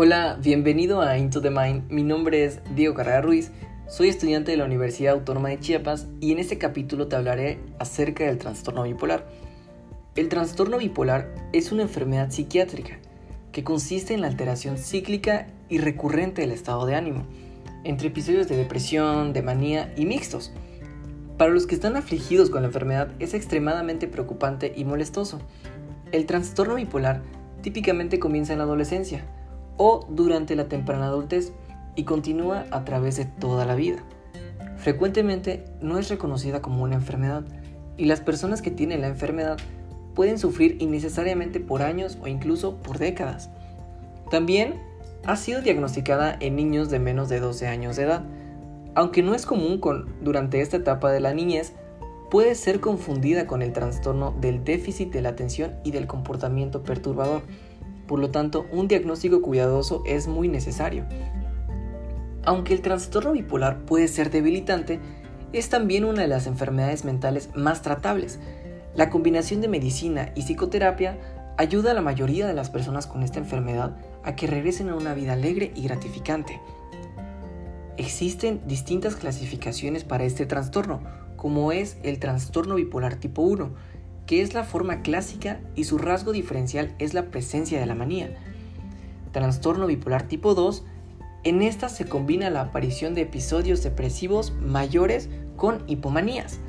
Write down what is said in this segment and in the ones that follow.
Hola, bienvenido a Into the Mind. Mi nombre es Diego Carrera Ruiz, soy estudiante de la Universidad Autónoma de Chiapas y en este capítulo te hablaré acerca del trastorno bipolar. El trastorno bipolar es una enfermedad psiquiátrica que consiste en la alteración cíclica y recurrente del estado de ánimo, entre episodios de depresión, de manía y mixtos. Para los que están afligidos con la enfermedad es extremadamente preocupante y molestoso. El trastorno bipolar típicamente comienza en la adolescencia, o durante la temprana adultez y continúa a través de toda la vida. Frecuentemente no es reconocida como una enfermedad y las personas que tienen la enfermedad pueden sufrir innecesariamente por años o incluso por décadas. También ha sido diagnosticada en niños de menos de 12 años de edad. Aunque no es común durante esta etapa de la niñez, puede ser confundida con el trastorno del déficit de la atención y del comportamiento perturbador, por lo tanto, un diagnóstico cuidadoso es muy necesario. Aunque el trastorno bipolar puede ser debilitante, es también una de las enfermedades mentales más tratables. La combinación de medicina y psicoterapia ayuda a la mayoría de las personas con esta enfermedad a que regresen a una vida alegre y gratificante. Existen distintas clasificaciones para este trastorno, como es el trastorno bipolar tipo 1, que es la forma clásica y su rasgo diferencial es la presencia de la manía. Trastorno bipolar tipo 2, en esta se combina la aparición de episodios depresivos mayores con hipomanías.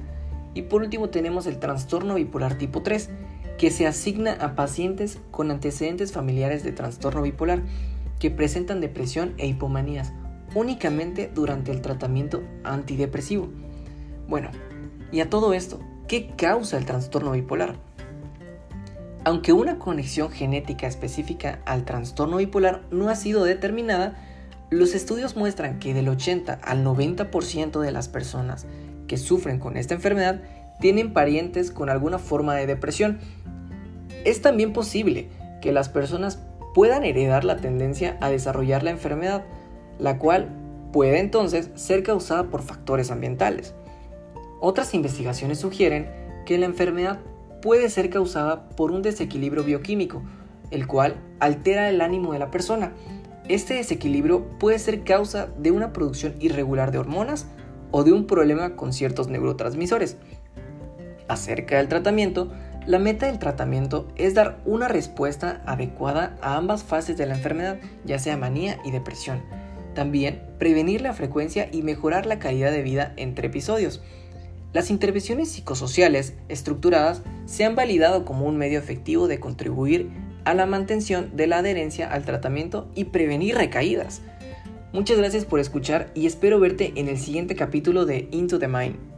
Y por último tenemos el trastorno bipolar tipo 3, que se asigna a pacientes con antecedentes familiares de trastorno bipolar que presentan depresión e hipomanías únicamente durante el tratamiento antidepresivo. Bueno, y a todo esto, ¿Qué causa el trastorno bipolar? Aunque una conexión genética específica al trastorno bipolar no ha sido determinada, los estudios muestran que del 80 al 90% de las personas que sufren con esta enfermedad tienen parientes con alguna forma de depresión. Es también posible que las personas puedan heredar la tendencia a desarrollar la enfermedad, la cual puede entonces ser causada por factores ambientales. Otras investigaciones sugieren que la enfermedad puede ser causada por un desequilibrio bioquímico, el cual altera el ánimo de la persona. Este desequilibrio puede ser causa de una producción irregular de hormonas o de un problema con ciertos neurotransmisores. Acerca del tratamiento, la meta del tratamiento es dar una respuesta adecuada a ambas fases de la enfermedad, ya sea manía y depresión. También prevenir la frecuencia y mejorar la calidad de vida entre episodios. Las intervenciones psicosociales estructuradas se han validado como un medio efectivo de contribuir a la mantención de la adherencia al tratamiento y prevenir recaídas. Muchas gracias por escuchar y espero verte en el siguiente capítulo de Into the Mind.